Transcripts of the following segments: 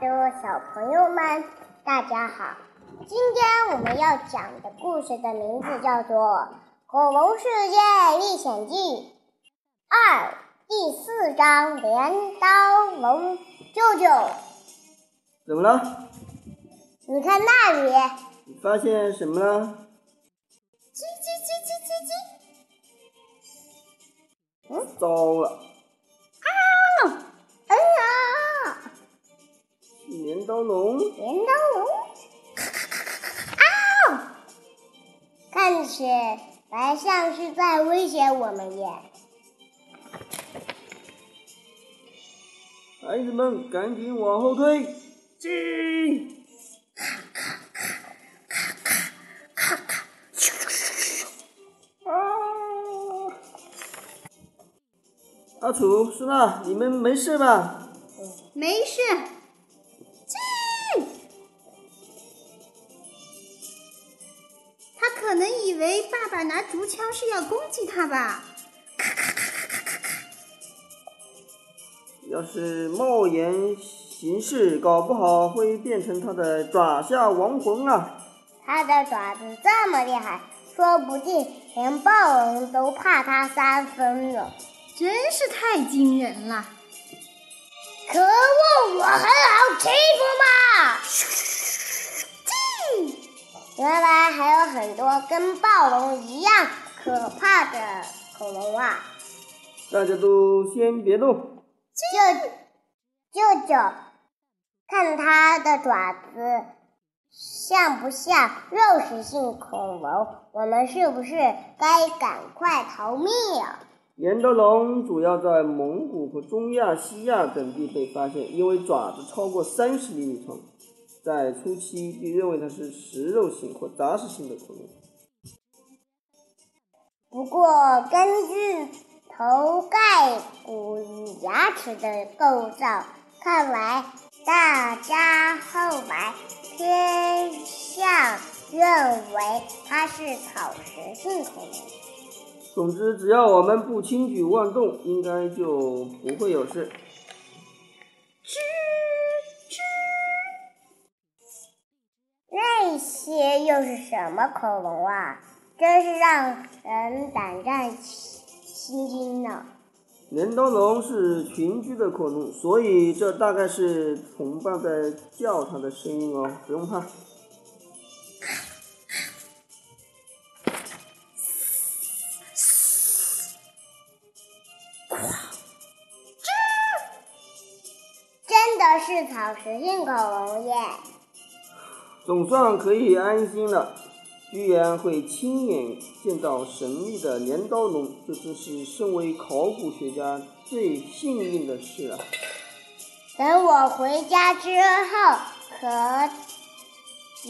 的小朋友们，大家好！今天我们要讲的故事的名字叫做《恐龙世界历险记》二第四章《镰刀龙舅舅》。怎么了？你看那里，你发现什么了？叽叽叽叽叽叽。嗯，糟了！啊！镰刀龙！镰刀龙！啊！看起来像是在威胁我们耶！孩子们，赶紧往后退！进！咔咔咔咔咔咔咔！咻咻咻咻！啊！阿楚、苏娜，你们没事吧？没事。爸爸拿竹枪是要攻击他吧？咔咔咔咔咔咔咔！要是冒言行事，搞不好会变成他的爪下亡魂啊！他的爪子这么厉害，说不定连暴龙都怕他三分了。真是太惊人了！可恶，我很好欺原来还有很多跟暴龙一样可怕的恐龙啊！大家都先别动。舅舅舅，看它的爪子像不像肉食性恐龙？我们是不是该赶快逃命呀？镰刀龙主要在蒙古和中亚、西亚等地被发现，因为爪子超过三十厘米长，在初期被认为它是食肉性或杂食性的恐龙。不过，根据头盖骨与牙齿的构造，看来大家后来偏向认为它是草食性恐龙。总之，只要我们不轻举妄动，应该就不会有事。又是什么恐龙啊？真是让人胆战心惊呢！镰刀龙是群居的恐龙，所以这大概是同伴在叫它的声音哦，不用怕。真的是草食性恐龙耶！总算可以安心了。居然会亲眼见到神秘的镰刀龙，这真是身为考古学家最幸运的事啊！等我回家之后，可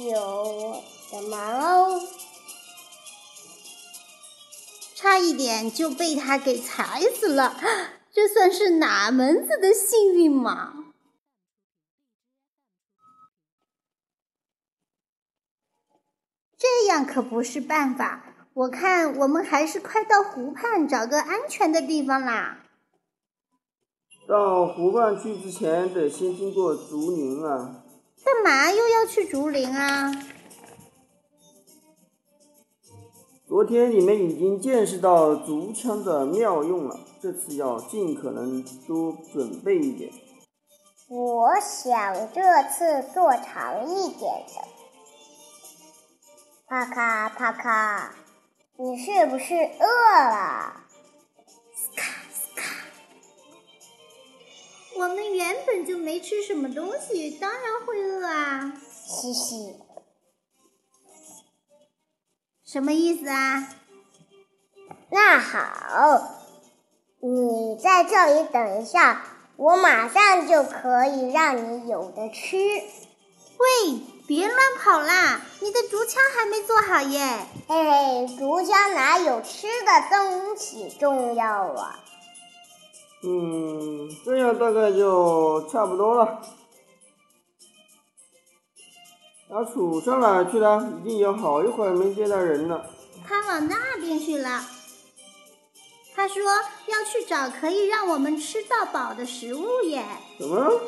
有的忙哦。差一点就被他给踩死了，这算是哪门子的幸运嘛？这样可不是办法，我看我们还是快到湖畔找个安全的地方啦。到湖畔去之前，得先经过竹林啊。干嘛又要去竹林啊？昨天你们已经见识到竹枪的妙用了，这次要尽可能多准备一点。我想这次做长一点的。帕卡帕卡，你是不是饿了？斯卡斯卡，我们原本就没吃什么东西，当然会饿啊。嘻嘻，什么意思啊？那好，你在这里等一下，我马上就可以让你有的吃。喂，别乱跑啦！你的竹枪还没做好耶。嘿嘿，竹枪哪有吃的东西重要啊？嗯，这样大概就差不多了。阿楚上哪去了？已经有好一会儿没见到人了。他往那边去了。他说要去找可以让我们吃到饱的食物耶。什么？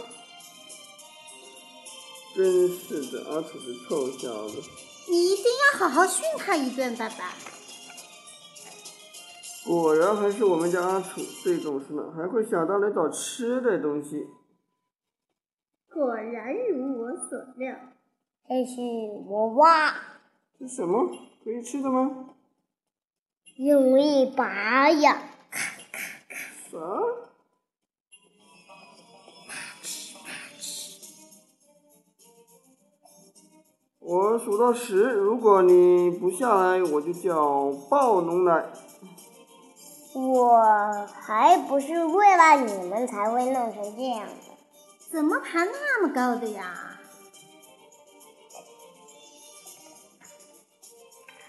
真是的，阿楚是臭小子。你一定要好好训他一顿，爸爸。果然还是我们家阿楚最懂事呢，还会想到来找吃的东西。果然如我所料。这是我挖。这什么？可以吃的吗？用力拔呀！啥？我数到十，如果你不下来，我就叫暴龙来。我还不是为了你们才会弄成这样的。怎么爬那么高的呀？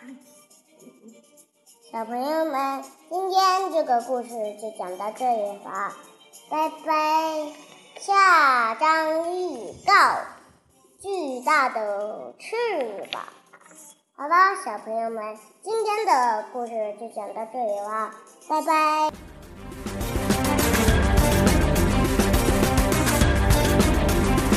小朋友们，今天这个故事就讲到这里了，拜拜。下章预告：巨大的翅膀。好了，小朋友们，今天的故事就讲到这里了，拜拜。